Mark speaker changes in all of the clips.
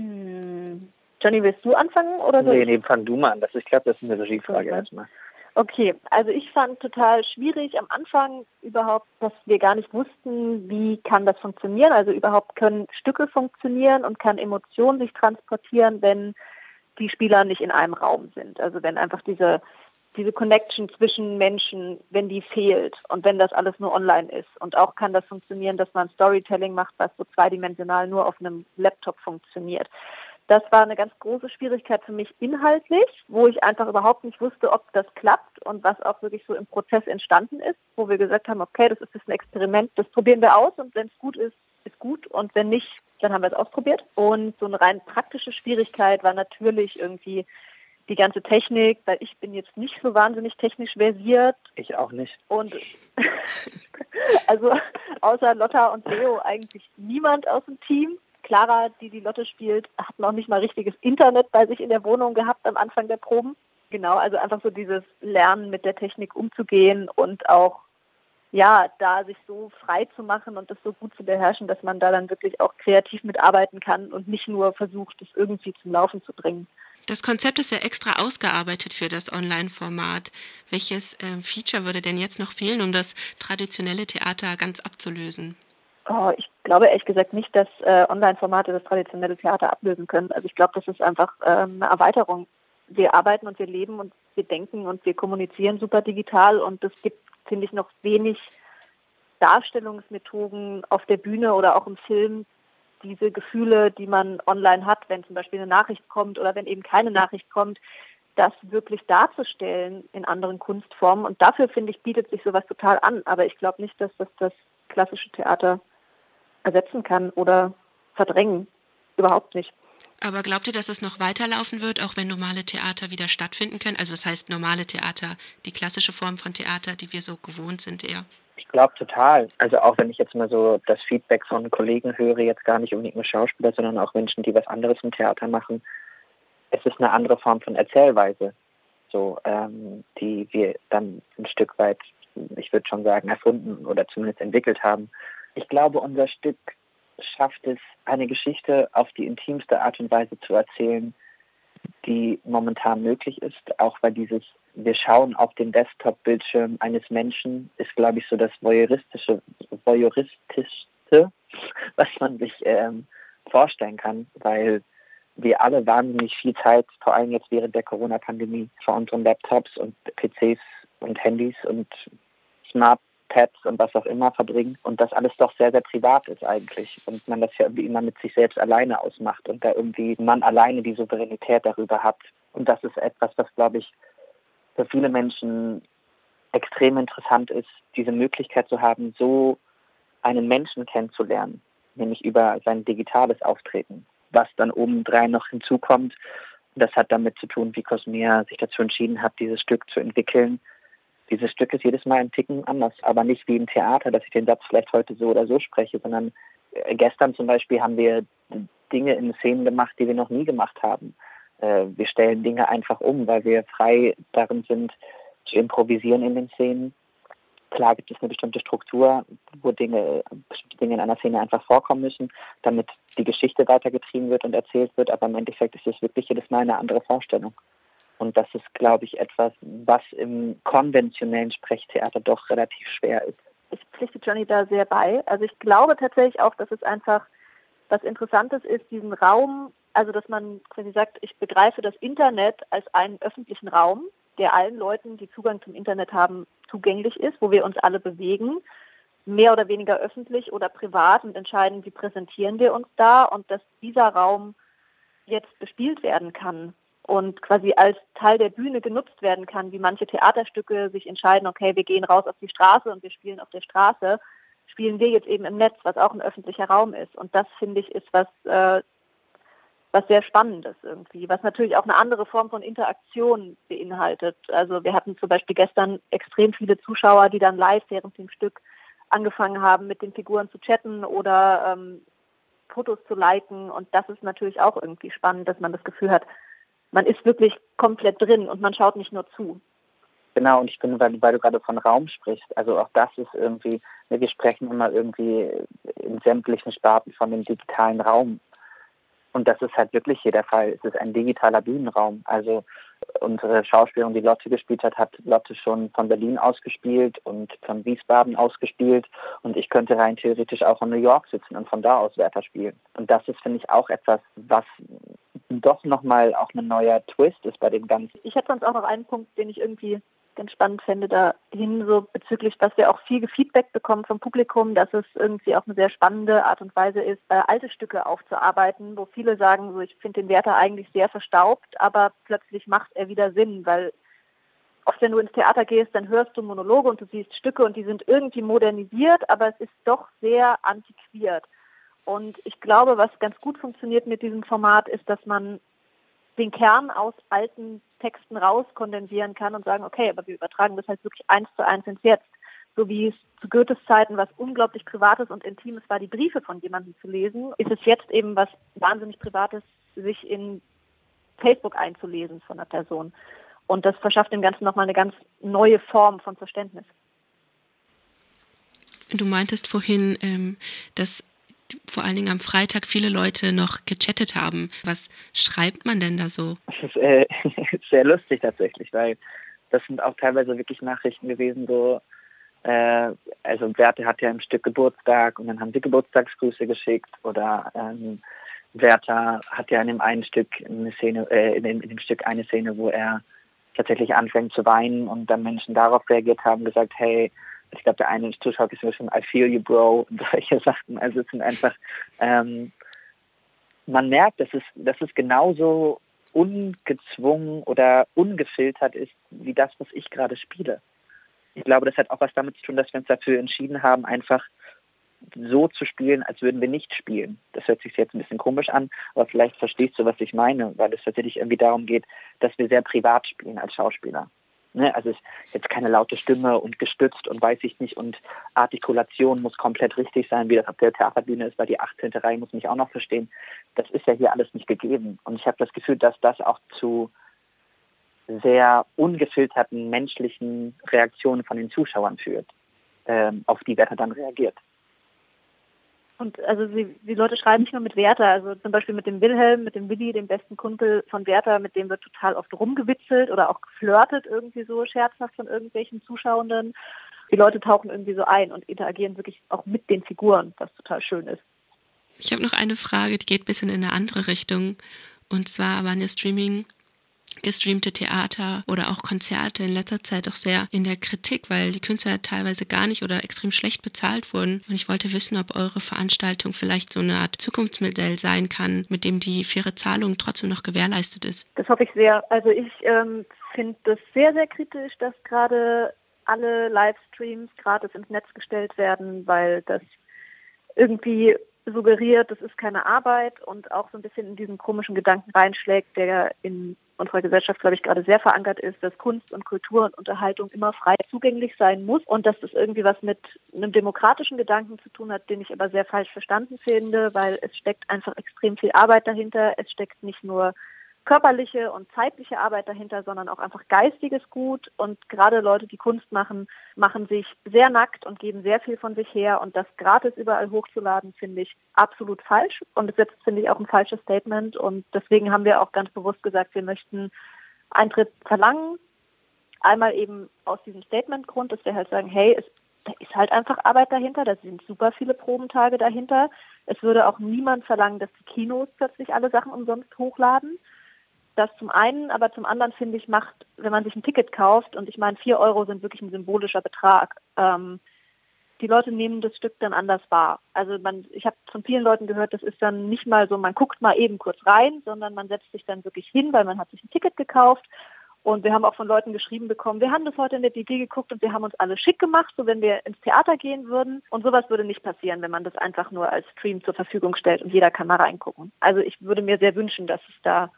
Speaker 1: Hm. Johnny, willst du anfangen oder so?
Speaker 2: Nee, nee, fang du mal an. Das, ich glaube, das ist eine Regiefrage erstmal.
Speaker 1: Okay, also ich fand total schwierig am Anfang überhaupt, dass wir gar nicht wussten, wie kann das funktionieren. Also überhaupt können Stücke funktionieren und kann Emotionen sich transportieren, wenn die Spieler nicht in einem Raum sind. Also wenn einfach diese diese Connection zwischen Menschen, wenn die fehlt und wenn das alles nur online ist. Und auch kann das funktionieren, dass man Storytelling macht, was so zweidimensional nur auf einem Laptop funktioniert. Das war eine ganz große Schwierigkeit für mich inhaltlich, wo ich einfach überhaupt nicht wusste, ob das klappt und was auch wirklich so im Prozess entstanden ist, wo wir gesagt haben, okay, das ist jetzt ein Experiment, das probieren wir aus und wenn es gut ist, ist gut und wenn nicht, dann haben wir es ausprobiert. Und so eine rein praktische Schwierigkeit war natürlich irgendwie die ganze Technik, weil ich bin jetzt nicht so wahnsinnig technisch versiert.
Speaker 2: Ich auch nicht.
Speaker 1: Und also außer Lotta und Leo eigentlich niemand aus dem Team. Clara, die die Lotte spielt, hat noch nicht mal richtiges Internet bei sich in der Wohnung gehabt am Anfang der Proben. Genau, also einfach so dieses Lernen mit der Technik umzugehen und auch ja, da sich so frei zu machen und das so gut zu beherrschen, dass man da dann wirklich auch kreativ mitarbeiten kann und nicht nur versucht, es irgendwie zum Laufen zu bringen.
Speaker 3: Das Konzept ist ja extra ausgearbeitet für das Online-Format. Welches äh, Feature würde denn jetzt noch fehlen, um das traditionelle Theater ganz abzulösen?
Speaker 1: Oh, ich glaube ehrlich gesagt nicht, dass äh, Online-Formate das traditionelle Theater ablösen können. Also ich glaube, das ist einfach äh, eine Erweiterung. Wir arbeiten und wir leben und wir denken und wir kommunizieren super digital und es gibt, finde ich, noch wenig Darstellungsmethoden auf der Bühne oder auch im Film, diese Gefühle, die man online hat, wenn zum Beispiel eine Nachricht kommt oder wenn eben keine Nachricht kommt, das wirklich darzustellen in anderen Kunstformen. Und dafür, finde ich, bietet sich sowas total an. Aber ich glaube nicht, dass das das klassische Theater ersetzen kann oder verdrängen. Überhaupt nicht.
Speaker 3: Aber glaubt ihr, dass es noch weiterlaufen wird, auch wenn normale Theater wieder stattfinden können? Also das heißt normale Theater, die klassische Form von Theater, die wir so gewohnt sind eher?
Speaker 2: Glaube total. Also auch wenn ich jetzt mal so das Feedback von Kollegen höre, jetzt gar nicht unbedingt nur Schauspieler, sondern auch Menschen, die was anderes im Theater machen, es ist eine andere Form von Erzählweise, so ähm, die wir dann ein Stück weit, ich würde schon sagen, erfunden oder zumindest entwickelt haben. Ich glaube, unser Stück schafft es, eine Geschichte auf die intimste Art und Weise zu erzählen, die momentan möglich ist, auch weil dieses wir schauen auf den Desktop-Bildschirm eines Menschen, ist, glaube ich, so das voyeuristische, voyeuristischste, was man sich ähm, vorstellen kann, weil wir alle wahnsinnig viel Zeit, vor allem jetzt während der Corona-Pandemie, vor unseren Laptops und PCs und Handys und Smartpads und was auch immer verbringen und das alles doch sehr, sehr privat ist eigentlich und man das ja irgendwie immer mit sich selbst alleine ausmacht und da irgendwie man alleine die Souveränität darüber hat. Und das ist etwas, was, glaube ich, für viele Menschen extrem interessant ist, diese Möglichkeit zu haben, so einen Menschen kennenzulernen, nämlich über sein digitales Auftreten. Was dann obendrein noch hinzukommt, das hat damit zu tun, wie Cosmea sich dazu entschieden hat, dieses Stück zu entwickeln. Dieses Stück ist jedes Mal ein Ticken anders, aber nicht wie im Theater, dass ich den Satz vielleicht heute so oder so spreche, sondern äh, gestern zum Beispiel haben wir Dinge in Szenen gemacht, die wir noch nie gemacht haben. Äh, wir stellen Dinge einfach um, weil wir frei darin sind, zu improvisieren in den Szenen. Klar gibt es eine bestimmte Struktur, wo Dinge, bestimmte Dinge in einer Szene einfach vorkommen müssen, damit die Geschichte weitergetrieben wird und erzählt wird, aber im Endeffekt ist es wirklich jedes Mal eine andere Vorstellung. Und das ist, glaube ich, etwas, was im konventionellen Sprechtheater doch relativ schwer ist.
Speaker 1: Ich pflichte Johnny da sehr bei. Also ich glaube tatsächlich auch, dass es einfach was Interessantes ist, diesen Raum also, dass man quasi sagt, ich begreife das Internet als einen öffentlichen Raum, der allen Leuten, die Zugang zum Internet haben, zugänglich ist, wo wir uns alle bewegen, mehr oder weniger öffentlich oder privat und entscheiden, wie präsentieren wir uns da und dass dieser Raum jetzt bespielt werden kann und quasi als Teil der Bühne genutzt werden kann, wie manche Theaterstücke sich entscheiden, okay, wir gehen raus auf die Straße und wir spielen auf der Straße, spielen wir jetzt eben im Netz, was auch ein öffentlicher Raum ist. Und das, finde ich, ist was äh, was sehr Spannendes irgendwie, was natürlich auch eine andere Form von Interaktion beinhaltet. Also wir hatten zum Beispiel gestern extrem viele Zuschauer, die dann live während dem Stück angefangen haben, mit den Figuren zu chatten oder ähm, Fotos zu liken. Und das ist natürlich auch irgendwie spannend, dass man das Gefühl hat, man ist wirklich komplett drin und man schaut nicht nur zu.
Speaker 2: Genau, und ich finde, weil, weil du gerade von Raum sprichst, also auch das ist irgendwie, wir sprechen immer irgendwie in sämtlichen Sparten von dem digitalen Raum Und das ist halt wirklich hier der Fall. Es ist ein digitaler Bühnenraum. Also unsere Schauspielerin, die Lotte gespielt hat, hat Lotte schon von Berlin ausgespielt und von Wiesbaden ausgespielt. Und ich könnte rein theoretisch auch in New York sitzen und von da aus Werther spielen. Und das ist, finde ich, auch etwas, was doch nochmal auch ein neuer Twist ist bei dem Ganzen.
Speaker 1: Ich hätte sonst auch noch einen Punkt, den ich irgendwie ganz spannend fände, dahin so bezüglich, dass wir auch viel Feedback bekommen vom Publikum, dass es irgendwie auch eine sehr spannende Art und Weise ist, äh, alte Stücke aufzuarbeiten, wo viele sagen, so ich finde den Werther eigentlich sehr verstaubt, aber plötzlich macht er wieder Sinn, weil oft wenn du ins Theater gehst, dann hörst du Monologe und du siehst Stücke und die sind irgendwie modernisiert, aber es ist doch sehr antiquiert. Und ich glaube, was ganz gut funktioniert mit diesem Format, ist, dass man den Kern aus alten Texten rauskondensieren kann und sagen, okay, aber wir übertragen das halt wirklich eins zu eins ins Jetzt. So wie es zu Goethes Zeiten was unglaublich Privates und Intimes war, die Briefe von jemandem zu lesen, ist es jetzt eben was wahnsinnig Privates, sich in Facebook einzulesen von einer Person. Und das verschafft dem Ganzen nochmal eine ganz neue Form von Verständnis.
Speaker 3: Du meintest vorhin, ähm, dass vor allen Dingen am Freitag viele Leute noch gechattet haben. Was schreibt man denn da so?
Speaker 2: Das ist äh, sehr lustig tatsächlich, weil das sind auch teilweise wirklich Nachrichten gewesen, so äh, also Werte hat ja im Stück Geburtstag und dann haben sie Geburtstagsgrüße geschickt oder ähm, Werther hat ja in dem einen Stück eine Szene, äh, in, dem, in dem Stück eine Szene, wo er tatsächlich anfängt zu weinen und dann Menschen darauf reagiert haben, gesagt, hey, ich glaube, der eine Zuschauer ist schon I feel you, bro, und solche Sachen. Also es sind einfach, ähm, man merkt, dass es, dass es genauso ungezwungen oder ungefiltert ist, wie das, was ich gerade spiele. Ich glaube, das hat auch was damit zu tun, dass wir uns dafür entschieden haben, einfach so zu spielen, als würden wir nicht spielen. Das hört sich jetzt ein bisschen komisch an, aber vielleicht verstehst du, was ich meine, weil es tatsächlich irgendwie darum geht, dass wir sehr privat spielen als Schauspieler. Ne? Also jetzt keine laute Stimme und gestützt und weiß ich nicht und Artikulation muss komplett richtig sein, wie das auf der Theaterbühne ist, weil die 18. Reihe muss mich auch noch verstehen. Das ist ja hier alles nicht gegeben. Und ich habe das Gefühl, dass das auch zu sehr ungefilterten menschlichen Reaktionen von den Zuschauern führt, ähm, auf die Wetter dann reagiert.
Speaker 1: Und also sie, die Leute schreiben nicht nur mit Werther, also zum Beispiel mit dem Wilhelm, mit dem Willi, dem besten Kumpel von Werther, mit dem wird total oft rumgewitzelt oder auch geflirtet irgendwie so scherzhaft von irgendwelchen Zuschauenden. Die Leute tauchen irgendwie so ein und interagieren wirklich auch mit den Figuren, was total schön ist.
Speaker 3: Ich habe noch eine Frage, die geht ein bisschen in eine andere Richtung. Und zwar ja Streaming gestreamte Theater oder auch Konzerte in letzter Zeit auch sehr in der Kritik, weil die Künstler teilweise gar nicht oder extrem schlecht bezahlt wurden. Und ich wollte wissen, ob eure Veranstaltung vielleicht so eine Art Zukunftsmodell sein kann, mit dem die faire Zahlung trotzdem noch gewährleistet ist.
Speaker 1: Das hoffe ich sehr. Also ich ähm, finde das sehr, sehr kritisch, dass gerade alle Livestreams gratis ins Netz gestellt werden, weil das irgendwie suggeriert, das ist keine Arbeit und auch so ein bisschen in diesen komischen Gedanken reinschlägt, der in unserer Gesellschaft, glaube ich, gerade sehr verankert ist, dass Kunst und Kultur und Unterhaltung immer frei zugänglich sein muss und dass das irgendwie was mit einem demokratischen Gedanken zu tun hat, den ich aber sehr falsch verstanden finde, weil es steckt einfach extrem viel Arbeit dahinter. Es steckt nicht nur körperliche und zeitliche Arbeit dahinter, sondern auch einfach geistiges Gut. Und gerade Leute, die Kunst machen, machen sich sehr nackt und geben sehr viel von sich her. Und das gratis überall hochzuladen, finde ich absolut falsch. Und das ist jetzt, finde ich, auch ein falsches Statement. Und deswegen haben wir auch ganz bewusst gesagt, wir möchten Eintritt verlangen. Einmal eben aus diesem Statementgrund, dass wir halt sagen, hey, es da ist halt einfach Arbeit dahinter, da sind super viele Probentage dahinter. Es würde auch niemand verlangen, dass die Kinos plötzlich alle Sachen umsonst hochladen. Das zum einen, aber zum anderen finde ich, macht, wenn man sich ein Ticket kauft, und ich meine, vier Euro sind wirklich ein symbolischer Betrag, ähm, die Leute nehmen das Stück dann anders wahr. Also man, ich habe von vielen Leuten gehört, das ist dann nicht mal so, man guckt mal eben kurz rein, sondern man setzt sich dann wirklich hin, weil man hat sich ein Ticket gekauft. Und wir haben auch von Leuten geschrieben bekommen, wir haben das heute in der DG geguckt und wir haben uns alle schick gemacht, so wenn wir ins Theater gehen würden. Und sowas würde nicht passieren, wenn man das einfach nur als Stream zur Verfügung stellt und jeder kann mal reingucken. Also ich würde mir sehr wünschen, dass es da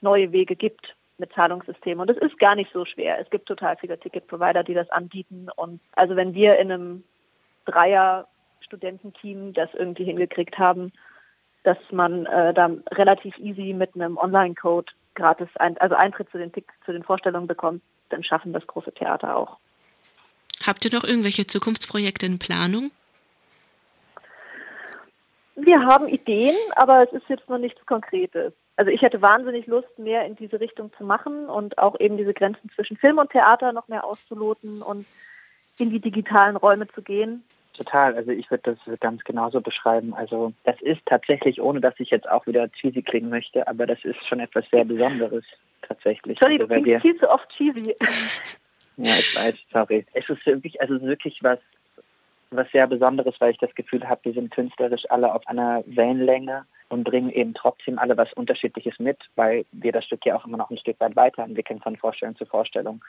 Speaker 1: neue Wege gibt mit Zahlungssystemen. Und es ist gar nicht so schwer. Es gibt total viele Ticket-Provider, die das anbieten. Und also wenn wir in einem Dreier-Studententeam das irgendwie hingekriegt haben, dass man äh, da relativ easy mit einem Online-Code gratis, ein, also Eintritt zu den, zu den Vorstellungen bekommt, dann schaffen das große Theater auch.
Speaker 3: Habt ihr noch irgendwelche Zukunftsprojekte in Planung?
Speaker 1: Wir haben Ideen, aber es ist jetzt noch nichts Konkretes. Also ich hätte wahnsinnig Lust, mehr in diese Richtung zu machen und auch eben diese Grenzen zwischen Film und Theater noch mehr auszuloten und in die digitalen Räume zu gehen.
Speaker 2: Total, also ich würde das ganz genauso beschreiben. Also das ist tatsächlich, ohne dass ich jetzt auch wieder cheesy klingen möchte, aber das ist schon etwas sehr Besonderes tatsächlich.
Speaker 1: Sorry, also, du klingst viel zu oft cheesy.
Speaker 2: Ja, ich weiß, sorry. Es ist wirklich, also wirklich was, was sehr Besonderes, weil ich das Gefühl habe, wir sind künstlerisch alle auf einer Wellenlänge und bringen eben trotzdem alle was Unterschiedliches mit, weil wir das Stück ja auch immer noch ein Stück weit weiterentwickeln von Vorstellung zu Vorstellung.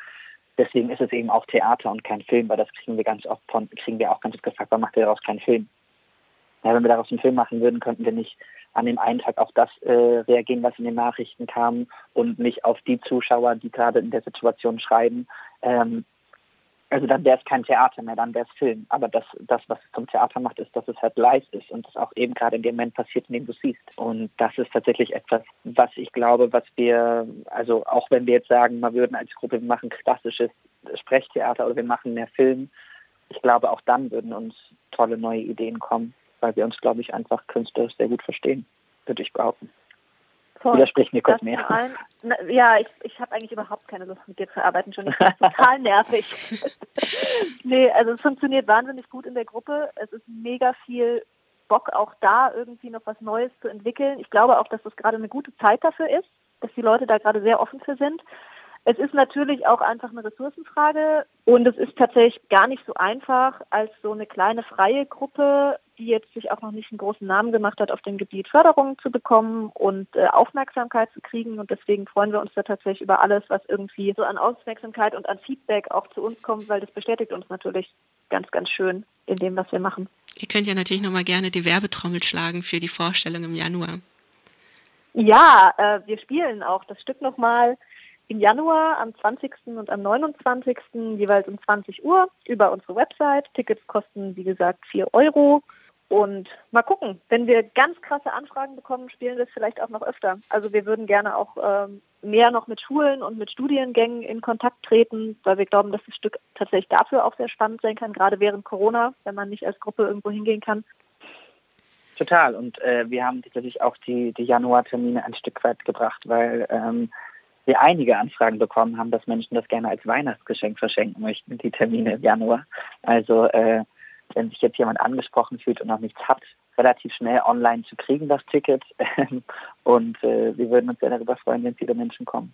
Speaker 2: Deswegen ist es eben auch Theater und kein Film, weil das kriegen wir ganz oft von, kriegen wir auch ganz oft gefragt, warum macht ihr daraus keinen Film? Ja, wenn wir daraus einen Film machen würden, könnten wir nicht an dem einen Tag auf das äh, reagieren, was in den Nachrichten kam und nicht auf die Zuschauer, die gerade in der Situation schreiben. Ähm, also dann wäre es kein Theater mehr, dann wäre es Film. Aber das, das, was es zum Theater macht, ist, dass es halt live ist und das auch eben gerade in dem Moment passiert, in dem du siehst. Und das ist tatsächlich etwas, was ich glaube, was wir, also auch wenn wir jetzt sagen, wir würden als Gruppe, wir machen klassisches Sprechtheater oder wir machen mehr Film, ich glaube, auch dann würden uns tolle neue Ideen kommen, weil wir uns, glaube ich, einfach künstlerisch sehr gut verstehen, würde ich behaupten. Voll. Widersprich mir kurz mehr.
Speaker 1: Ein, na, ja, ich, ich habe eigentlich überhaupt keine Lust mit dir zu arbeiten, schon. Ich bin total nervig. nee, also es funktioniert wahnsinnig gut in der Gruppe. Es ist mega viel Bock, auch da irgendwie noch was Neues zu entwickeln. Ich glaube auch, dass das gerade eine gute Zeit dafür ist, dass die Leute da gerade sehr offen für sind. Es ist natürlich auch einfach eine Ressourcenfrage und es ist tatsächlich gar nicht so einfach, als so eine kleine freie Gruppe, die jetzt sich auch noch nicht einen großen Namen gemacht hat, auf dem Gebiet Förderungen zu bekommen und äh, Aufmerksamkeit zu kriegen. Und deswegen freuen wir uns da tatsächlich über alles, was irgendwie so an Aufmerksamkeit und an Feedback auch zu uns kommt, weil das bestätigt uns natürlich ganz, ganz schön in dem, was wir machen.
Speaker 3: Ihr könnt ja natürlich nochmal gerne die Werbetrommel schlagen für die Vorstellung im Januar.
Speaker 1: Ja, äh, wir spielen auch das Stück nochmal im Januar am 20. und am 29. jeweils um 20 Uhr über unsere Website. Tickets kosten, wie gesagt, 4 Euro. Und mal gucken, wenn wir ganz krasse Anfragen bekommen, spielen wir es vielleicht auch noch öfter. Also wir würden gerne auch ähm, mehr noch mit Schulen und mit Studiengängen in Kontakt treten, weil wir glauben, dass das Stück tatsächlich dafür auch sehr spannend sein kann, gerade während Corona, wenn man nicht als Gruppe irgendwo hingehen kann.
Speaker 2: Total. Und äh, wir haben natürlich auch die, die Januartermine ein Stück weit gebracht, weil ähm, wir einige Anfragen bekommen haben, dass Menschen das gerne als Weihnachtsgeschenk verschenken möchten, die Termine im Januar. Also äh, wenn sich jetzt jemand angesprochen fühlt und noch nichts hat, relativ schnell online zu kriegen, das Ticket. und äh, wir würden uns sehr darüber freuen, wenn viele Menschen kommen.